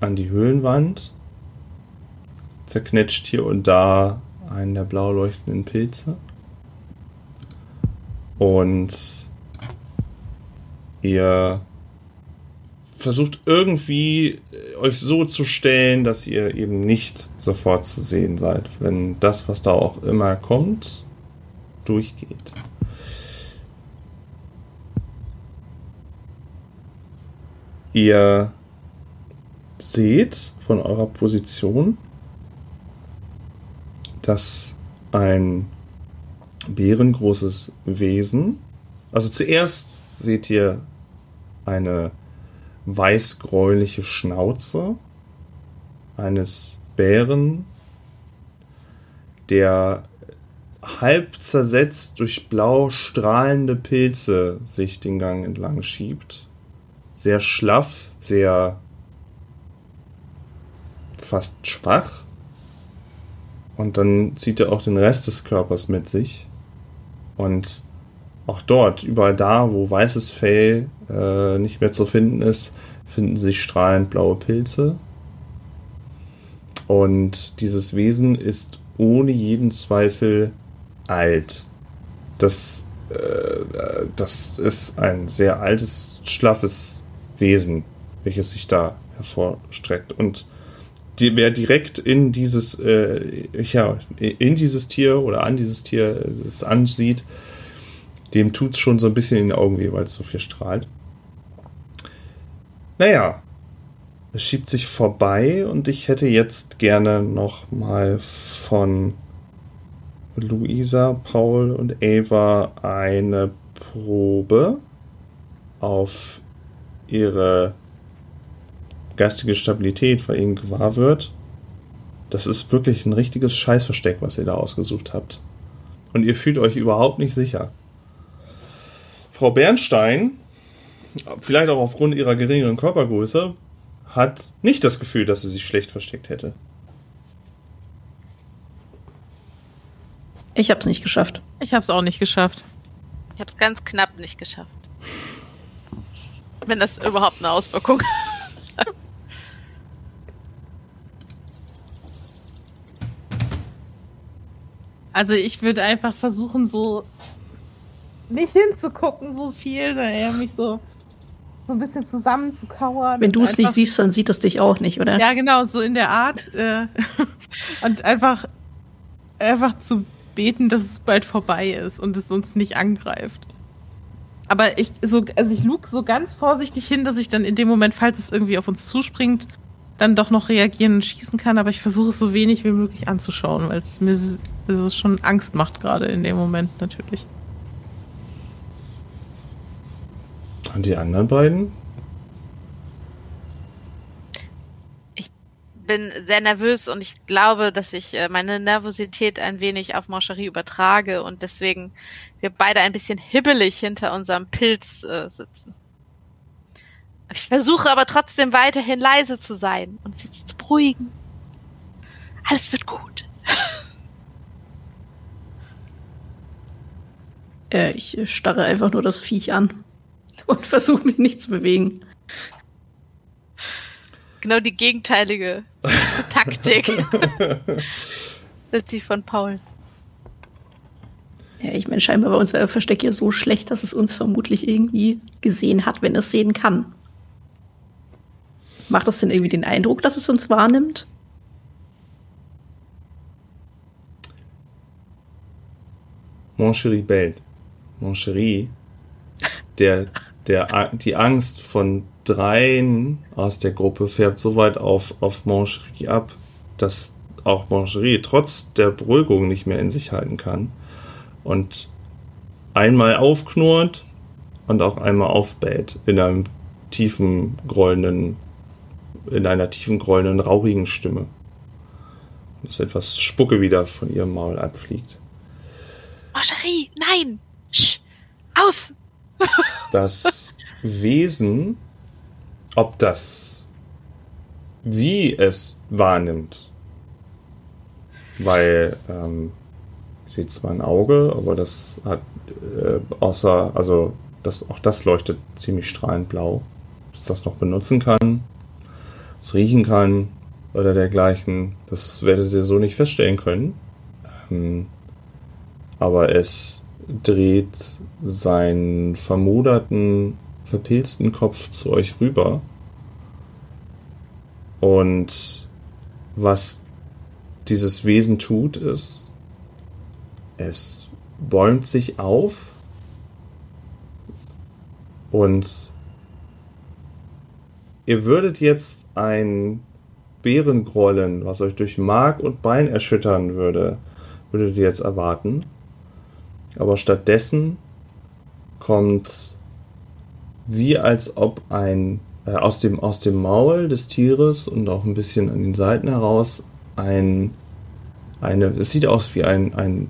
an die Höhlenwand zerknetscht hier und da einen der blau leuchtenden Pilze. Und ihr versucht irgendwie äh, euch so zu stellen, dass ihr eben nicht sofort zu sehen seid, wenn das, was da auch immer kommt, durchgeht. Ihr seht von eurer Position, dass ein bärengroßes Wesen, also zuerst seht ihr eine weißgräuliche Schnauze eines Bären, der halb zersetzt durch blau strahlende Pilze sich den Gang entlang schiebt. Sehr schlaff, sehr fast schwach. Und dann zieht er auch den Rest des Körpers mit sich. Und auch dort, überall da, wo weißes Fell äh, nicht mehr zu finden ist, finden sich strahlend blaue Pilze. Und dieses Wesen ist ohne jeden Zweifel alt. Das, äh, das ist ein sehr altes, schlaffes Wesen, welches sich da hervorstreckt. Und die, wer direkt in dieses, äh, ja, in dieses Tier oder an dieses Tier es ansieht, dem tut's schon so ein bisschen in die Augen weh, weil es so viel strahlt. Naja, es schiebt sich vorbei und ich hätte jetzt gerne noch mal von Luisa, Paul und Ava eine Probe auf ihre geistige Stabilität, weil ihnen gewahr wird, das ist wirklich ein richtiges Scheißversteck, was ihr da ausgesucht habt. Und ihr fühlt euch überhaupt nicht sicher. Frau Bernstein vielleicht auch aufgrund ihrer geringeren Körpergröße, hat nicht das Gefühl, dass sie sich schlecht versteckt hätte. Ich hab's nicht geschafft. Ich hab's auch nicht geschafft. Ich habe es ganz knapp nicht geschafft. Wenn das überhaupt eine Auswirkung hat. Also ich würde einfach versuchen, so nicht hinzugucken, so viel, sondern eher mich so, so ein bisschen zusammenzukauern. Wenn du es nicht siehst, dann sieht es dich auch nicht, oder? Ja, genau, so in der Art. Äh, und einfach, einfach zu beten, dass es bald vorbei ist und es uns nicht angreift. Aber ich, so, also ich lug so ganz vorsichtig hin, dass ich dann in dem Moment, falls es irgendwie auf uns zuspringt, dann doch noch reagieren und schießen kann. Aber ich versuche es so wenig wie möglich anzuschauen, weil es mir es schon Angst macht gerade in dem Moment natürlich. Und die anderen beiden? bin sehr nervös und ich glaube, dass ich äh, meine Nervosität ein wenig auf Mancherie übertrage und deswegen wir beide ein bisschen hibbelig hinter unserem Pilz äh, sitzen. Ich versuche aber trotzdem weiterhin leise zu sein und sie zu beruhigen. Alles wird gut. Äh, ich äh, starre einfach nur das Viech an und versuche mich nicht zu bewegen. Genau die gegenteilige Taktik. Sind sie von Paul. Ja, ich meine, scheinbar war unser Versteck ja so schlecht, dass es uns vermutlich irgendwie gesehen hat, wenn es sehen kann. Macht das denn irgendwie den Eindruck, dass es uns wahrnimmt? Moncherie bellt. Moncherie, der, der, die Angst von dreien aus der Gruppe färbt so weit auf, auf Moncherie ab, dass auch Moncherie trotz der Beruhigung nicht mehr in sich halten kann. Und einmal aufknurrt und auch einmal aufbellt in einem tiefen, grollenden, in einer tiefen, grollenden, rauchigen Stimme. Dass etwas Spucke wieder von ihrem Maul abfliegt. Marcherie, nein! Sch, aus! Das Wesen, ob das, wie es wahrnimmt, weil ähm, ich sehe zwar ein Auge, aber das hat äh, außer, also das, auch das leuchtet ziemlich strahlend blau, dass das noch benutzen kann, es riechen kann oder dergleichen, das werdet ihr so nicht feststellen können. Ähm, aber es dreht seinen vermoderten, verpilzten Kopf zu euch rüber. Und was dieses Wesen tut, ist, es bäumt sich auf und ihr würdet jetzt ein Bärengrollen, was euch durch Mark und Bein erschüttern würde, würdet ihr jetzt erwarten. Aber stattdessen kommt wie als ob ein äh, aus dem aus dem Maul des Tieres und auch ein bisschen an den Seiten heraus ein eine es sieht aus wie ein ein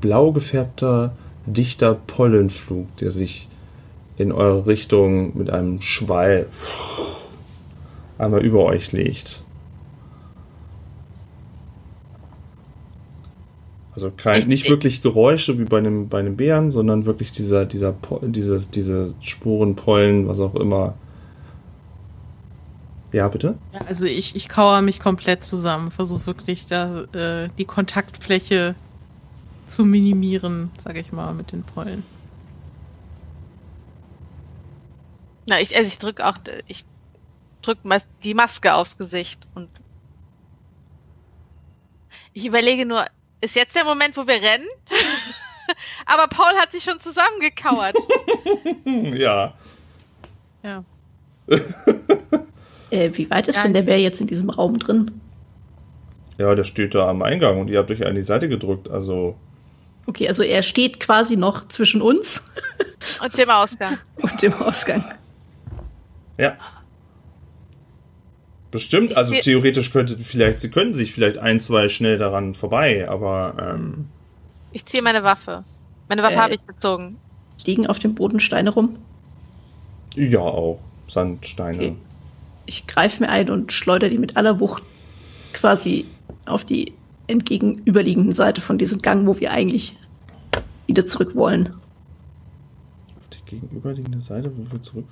blau gefärbter dichter Pollenflug, der sich in eure Richtung mit einem Schwall einmal über euch legt. Also kein, Ich- nicht ich- wirklich Geräusche wie bei einem, bei einem Bären, sondern wirklich dieser, dieser, dieses, diese Spuren, Pollen, was auch immer. Ja, bitte? Ja, also ich, ich kauere mich komplett zusammen, versuche wirklich da äh, die Kontaktfläche zu minimieren, sage ich mal, mit den Pollen. Na, ich, also ich drück auch, ich drück mas die Maske aufs Gesicht und ich überlege nur, ist jetzt der Moment, wo wir rennen? Aber Paul hat sich schon zusammengekauert. Ja. Ja. Äh, wie weit ist Ja. denn der Bär jetzt in diesem Raum drin? Ja, der steht da am Eingang und ihr habt euch an die Seite gedrückt, also. Okay, also er steht quasi noch zwischen uns Und dem Ausgang. und dem Ausgang. Ja. Bestimmt, Ich also theoretisch könnte vielleicht, sie können sich vielleicht ein, zwei schnell daran vorbei, aber ähm, Ich ziehe meine Waffe. Meine Waffe Äh. habe ich gezogen. Liegen auf dem Boden Steine rum. Ja, auch. Sandsteine. Okay. Ich greife mir ein und schleudere die mit aller Wucht quasi auf die entgegenüberliegenden Seite von diesem Gang, wo wir eigentlich wieder zurück wollen. Gegenüberliegende Seite, wo wir zurück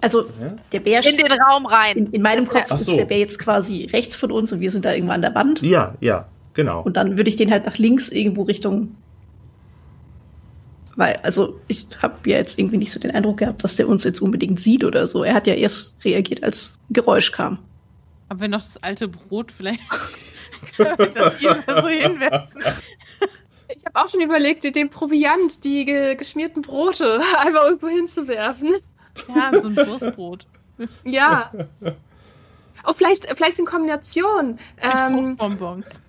Also Hä? der Bär In den Raum rein. in, in meinem Kopf Ach ist so. der Bär jetzt quasi rechts von uns und wir sind da irgendwo an der Wand. Ja, ja, genau. Und dann würde ich den halt nach links irgendwo Richtung. Weil, also ich habe ja jetzt irgendwie nicht so den Eindruck gehabt, dass der uns jetzt unbedingt sieht oder so. Er hat ja erst reagiert, als ein Geräusch kam. Haben wir noch das alte Brot vielleicht? Können wir das ihm so hinwerfen? Ich habe auch schon überlegt, den Proviant, die ge geschmierten Brote einfach irgendwo hinzuwerfen. Ja, so ein Wurstbrot. Ja. Oh, vielleicht, vielleicht in Kombination. Ähm, Fruchtbonbons.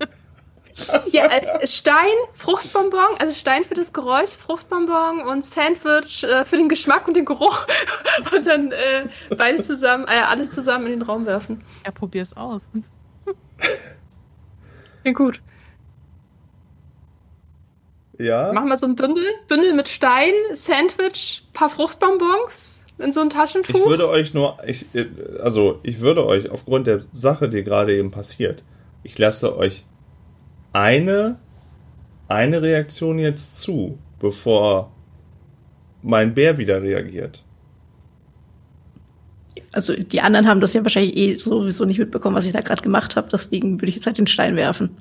ja, äh, Stein, Fruchtbonbon, also Stein für das Geräusch, Fruchtbonbon und Sandwich äh, für den Geschmack und den Geruch. Und dann äh, beides zusammen, äh, alles zusammen in den Raum werfen. Ja, probier's aus. Ja, gut. Ja. Machen wir so ein Bündel. Bündel mit Stein, Sandwich, paar Fruchtbonbons in so ein Taschentuch. Ich würde euch nur, ich, also ich würde euch aufgrund der Sache, die gerade eben passiert, ich lasse euch eine, eine Reaktion jetzt zu, bevor mein Bär wieder reagiert. Also die anderen haben das ja wahrscheinlich eh sowieso nicht mitbekommen, was ich da gerade gemacht habe. Deswegen würde ich jetzt halt den Stein werfen.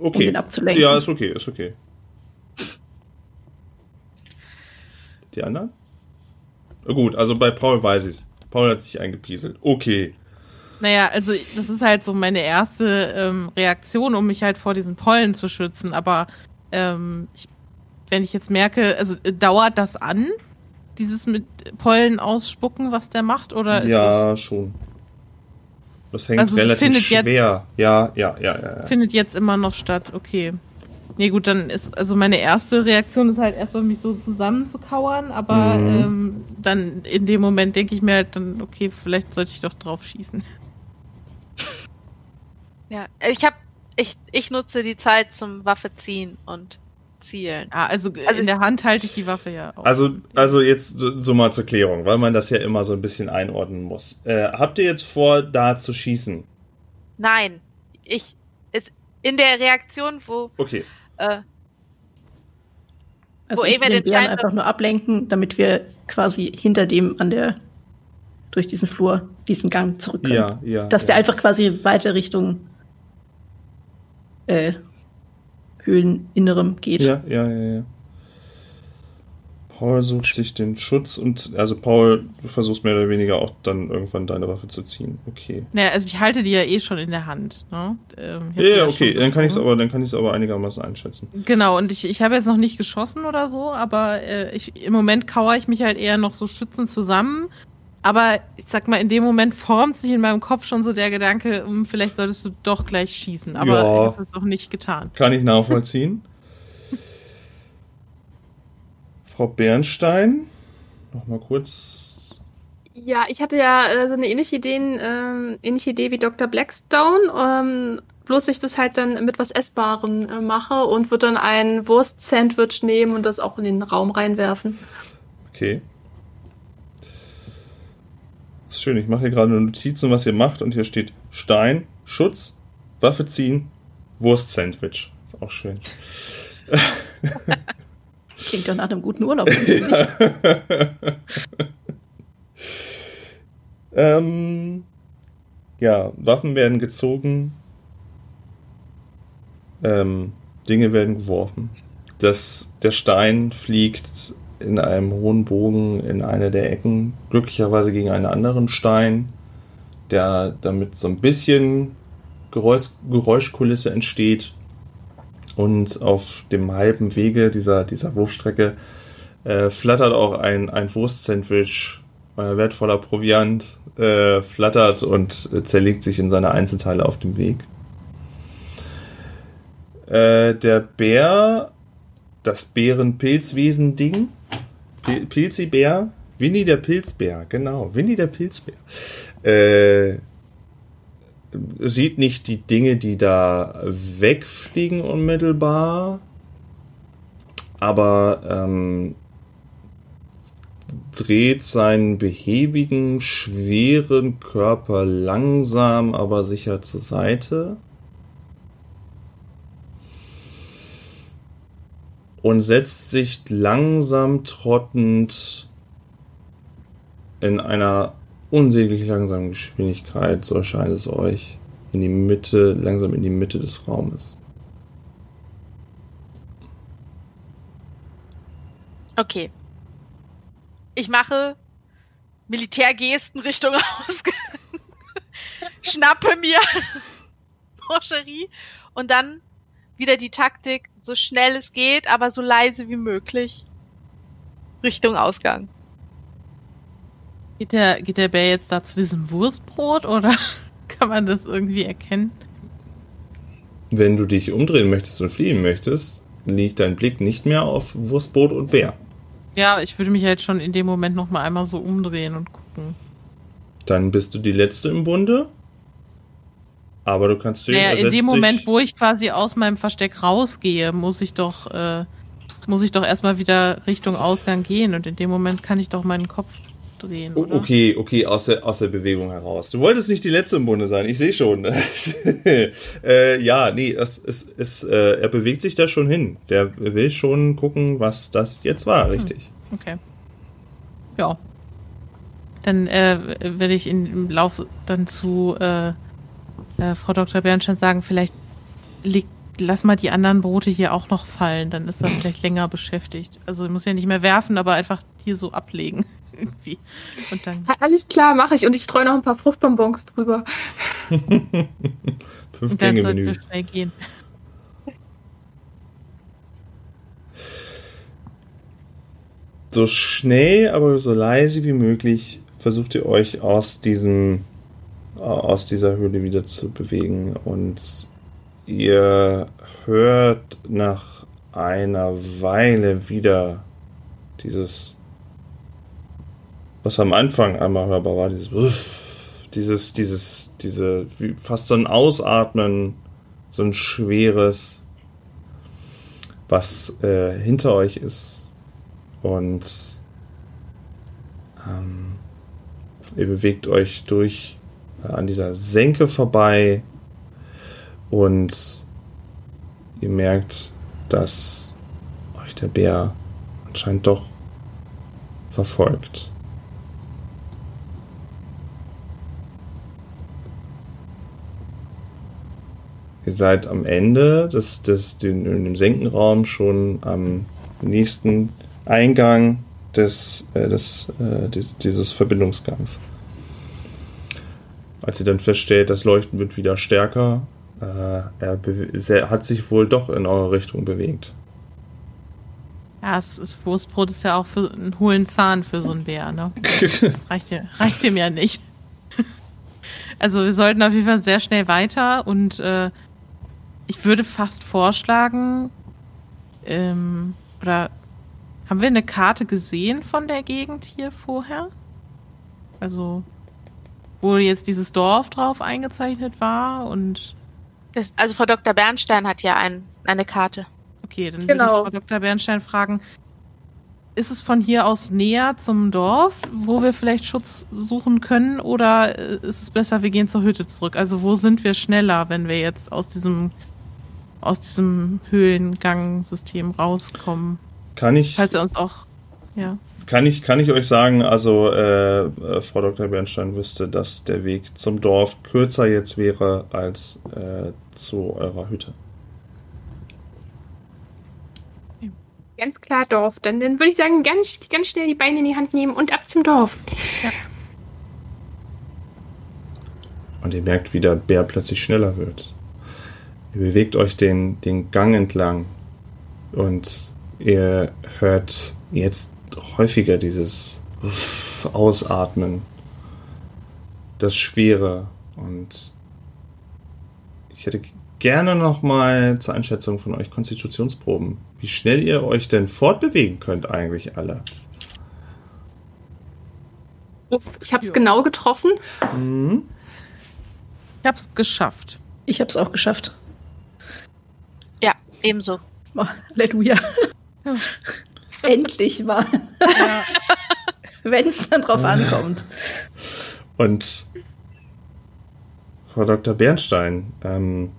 Okay. den abzulenken. Ja, ist okay, ist okay. Die anderen? Gut, also bei Paul weiß ich's. Paul hat sich eingepieselt. Okay. Naja, also das ist halt so meine erste ähm, Reaktion, um mich halt vor diesen Pollen zu schützen. Aber ähm, ich, wenn ich jetzt merke, also äh, dauert das an, dieses mit Pollen ausspucken, was der macht? Oder ist ja, schon. Das hängt Also es relativ findet jetzt- schwer. Ja, ja, ja, ja. ja. das findet jetzt immer noch statt? Okay. Nee, gut, dann ist, also meine erste Reaktion ist halt erstmal mich so zusammenzukauern, aber Mhm. ähm, dann in dem Moment denke ich mir halt dann, okay, vielleicht sollte ich doch drauf schießen. Ja, ich habe, ich, ich nutze die Zeit zum Waffe ziehen und zielen. Ah, also, Also in der Hand halte ich die Waffe ja auch. Also, also jetzt so, so mal zur Klärung, weil man das ja immer so ein bisschen einordnen muss. Äh, habt ihr jetzt vor, da zu schießen? Nein, ich ist in der Reaktion, wo Okay. Äh, Also Wo ich Eva will den Bären Stein- einfach nur ablenken, damit wir quasi hinter dem an der durch diesen Flur diesen Gang zurück können. Ja, ja. Dass der ja. einfach quasi weiter Richtung äh, Höhleninnerem geht. Ja, ja, ja, ja. Paul sucht sich den Schutz und also Paul, du versuchst mehr oder weniger auch dann irgendwann deine Waffe zu ziehen. Okay. Naja, also ich halte die ja eh schon in der Hand. Ne? Ähm, Ja, ja, okay, dann kann ich es aber, dann kann ich es aber einigermaßen einschätzen. Genau, und ich, ich habe jetzt noch nicht geschossen oder so, aber äh, ich, im Moment kauere ich mich halt eher noch so schützend zusammen. Aber ich sag mal, in dem Moment formt sich in meinem Kopf schon so der Gedanke, hm, vielleicht solltest du doch gleich schießen. Aber Ja. ich habe das auch nicht getan. Kann ich nachvollziehen. Frau Bernstein, noch mal kurz. Ja, ich hatte ja äh, so eine ähnliche Idee, ähm, ähnliche Idee wie Dr. Blackstone. Ähm, bloß ich das halt dann mit was Essbarem äh, mache und würde dann ein Wurst-Sandwich nehmen und das auch in den Raum reinwerfen. Okay. Ist schön, ich mache hier gerade Notizen, was ihr macht und hier steht Stein, Schutz, Waffe ziehen, Wurst-Sandwich. Ist auch schön. Klingt doch nach einem guten Urlaub. Ähm, ja, Waffen werden gezogen. Ähm, Dinge werden geworfen. Das, der Stein fliegt in einem hohen Bogen in eine der Ecken, glücklicherweise gegen einen anderen Stein, der damit so ein bisschen Geräusch, Geräuschkulisse entsteht. Und auf dem halben Wege dieser, dieser Wurfstrecke äh, flattert auch ein, ein Wurstsandwich, äh, wertvoller Proviant, äh, flattert und äh, zerlegt sich in seine Einzelteile auf dem Weg. Äh, der Bär, das Bärenpilzwesen-Ding, Pil Pilzibär, Winnie der Pilzbär, genau, Winnie der Pilzbär, äh, sieht nicht die Dinge, die da wegfliegen unmittelbar, aber ähm, dreht seinen behäbigen, schweren Körper langsam, aber sicher zur Seite. Und setzt sich langsam trottend in einer unsäglich langsamen Geschwindigkeit, so erscheint es euch, in die Mitte, langsam in die Mitte des Raumes. Okay. Ich mache Militärgesten Richtung Ausgang. Schnappe mir Porcherie und dann wieder die Taktik, so schnell es geht, aber so leise wie möglich Richtung Ausgang. Geht der, geht der Bär jetzt da zu diesem Wurstbrot oder kann man das irgendwie erkennen? Wenn du dich umdrehen möchtest und fliehen möchtest, liegt dein Blick nicht mehr auf Wurstbrot und Bär. Ja, ich würde mich halt schon in dem Moment noch mal einmal so umdrehen und gucken. Dann bist du die Letzte im Bunde. Aber du kannst sehen, Naja, in dem Moment, wo ich quasi aus meinem Versteck rausgehe, muss ich doch, äh, muss ich doch erstmal wieder Richtung Ausgang gehen und in dem Moment kann ich doch meinen Kopf drehen. Oh, Oder? Okay, okay, aus der, aus der Bewegung heraus. Du wolltest nicht die Letzte im Bunde sein, ich sehe schon. äh, ja, nee, das ist, ist, äh, er bewegt sich da schon hin. Der will schon gucken, was das jetzt war, richtig. Okay. Ja. Dann äh, werde ich in- im Lauf dann zu äh, äh, Frau Dr. Bernstein sagen, vielleicht leg, lass mal die anderen Brote hier auch noch fallen, dann ist er vielleicht länger beschäftigt. Also ich muss ja nicht mehr werfen, aber einfach hier so ablegen. Irgendwie. Und dann. Ja, Alles klar, mache ich. Und ich streue noch ein paar Fruchtbonbons drüber. Fünf Und dann Gänge sollten Menü. wir schnell gehen. So schnell, aber so leise wie möglich versucht ihr euch aus diesem aus dieser Höhle wieder zu bewegen und ihr hört nach einer Weile wieder dieses was am Anfang einmal hörbar war, dieses Uff, dieses dieses diese wie fast so ein Ausatmen, so ein schweres was äh, hinter euch ist und ähm, ihr bewegt euch durch äh, an dieser Senke vorbei und ihr merkt, dass euch der Bär anscheinend doch verfolgt. Ihr seid am Ende des, des, den, in dem Senkenraum schon am nächsten Eingang des, äh, des, äh, des, dieses Verbindungsgangs. Als ihr dann feststellt, das Leuchten wird wieder stärker, äh, er, er hat sich wohl doch in eure Richtung bewegt. Ja, es ist, Wurstbrot ist ja auch für einen hohlen Zahn für so einen Bär, ne? Das reicht, reicht dem ja nicht. Also wir sollten auf jeden Fall sehr schnell weiter und äh, ich würde fast vorschlagen, ähm, oder haben wir eine Karte gesehen von der Gegend hier vorher? Also, wo jetzt dieses Dorf drauf eingezeichnet war und Das, also Frau Dr. Bernstein hat ja ein, eine Karte. Okay, dann Genau. würde ich Frau Dr. Bernstein fragen, ist es von hier aus näher zum Dorf, wo wir vielleicht Schutz suchen können, oder äh, ist es besser, wir gehen zur Hütte zurück? Also wo sind wir schneller, wenn wir jetzt aus diesem aus diesem Höhlengangsystem rauskommen? Kann ich, Falls er uns auch ja. kann ich, kann ich euch sagen, also äh, äh, Frau Dr. Bernstein wüsste, dass der Weg zum Dorf kürzer jetzt wäre als äh, zu eurer Hütte. Ganz klar Dorf. Dann, dann würde ich sagen, ganz, ganz schnell die Beine in die Hand nehmen und ab zum Dorf. Und ihr merkt, wie der Bär plötzlich schneller wird. Ihr bewegt euch den, den Gang entlang und ihr hört jetzt häufiger dieses Uff, Ausatmen, das Schwere. Und ich hätte gerne nochmal zur Einschätzung von euch Konstitutionsproben, wie schnell ihr euch denn fortbewegen könnt eigentlich alle. Uff, ich habe es genau getroffen. Mhm. Ich hab's geschafft. Ich hab's auch geschafft. Ebenso. Halleluja. Ja. Endlich mal. Ja. Wenn es dann drauf ankommt. Und Frau Dr. Bernstein, ähm,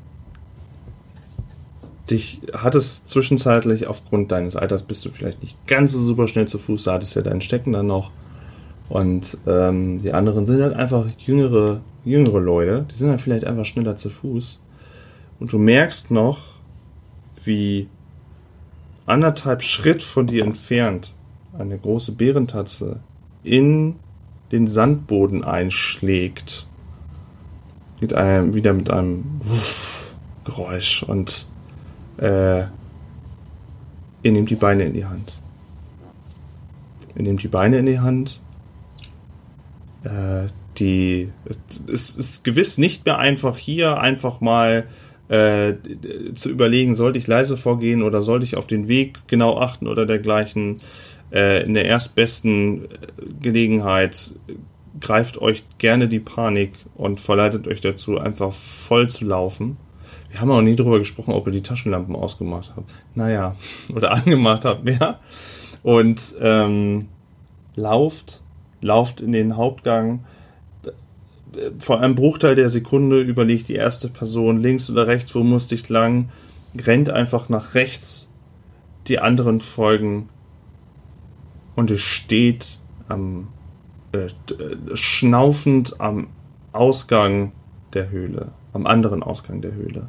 dich hat es zwischenzeitlich aufgrund deines Alters bist du vielleicht nicht ganz so super schnell zu Fuß, da hattest ja deinen Stecken dann noch. Und ähm, die anderen sind halt einfach jüngere, jüngere Leute, die sind halt vielleicht einfach schneller zu Fuß. Und du merkst noch, wie anderthalb Schritt von dir entfernt eine große Bärentatze in den Sandboden einschlägt. Mit einem, wieder mit einem Wuff Geräusch und äh, ihr nehmt die Beine in die Hand. Ihr nehmt die Beine in die Hand. Äh, die, es ist gewiss nicht mehr einfach hier einfach mal äh, zu überlegen, sollte ich leise vorgehen oder sollte ich auf den Weg genau achten oder dergleichen. Äh, in der erstbesten Gelegenheit greift euch gerne die Panik und verleitet euch dazu, einfach voll zu laufen. Wir haben auch nie darüber gesprochen, ob ihr die Taschenlampen ausgemacht habt. Naja, oder angemacht habt, ja. Und ähm, lauft, lauft in den Hauptgang vor einem Bruchteil der Sekunde überlegt die erste Person links oder rechts, wo musste ich lang, rennt einfach nach rechts, die anderen folgen und es steht am äh, schnaufend am Ausgang der Höhle, am anderen Ausgang der Höhle.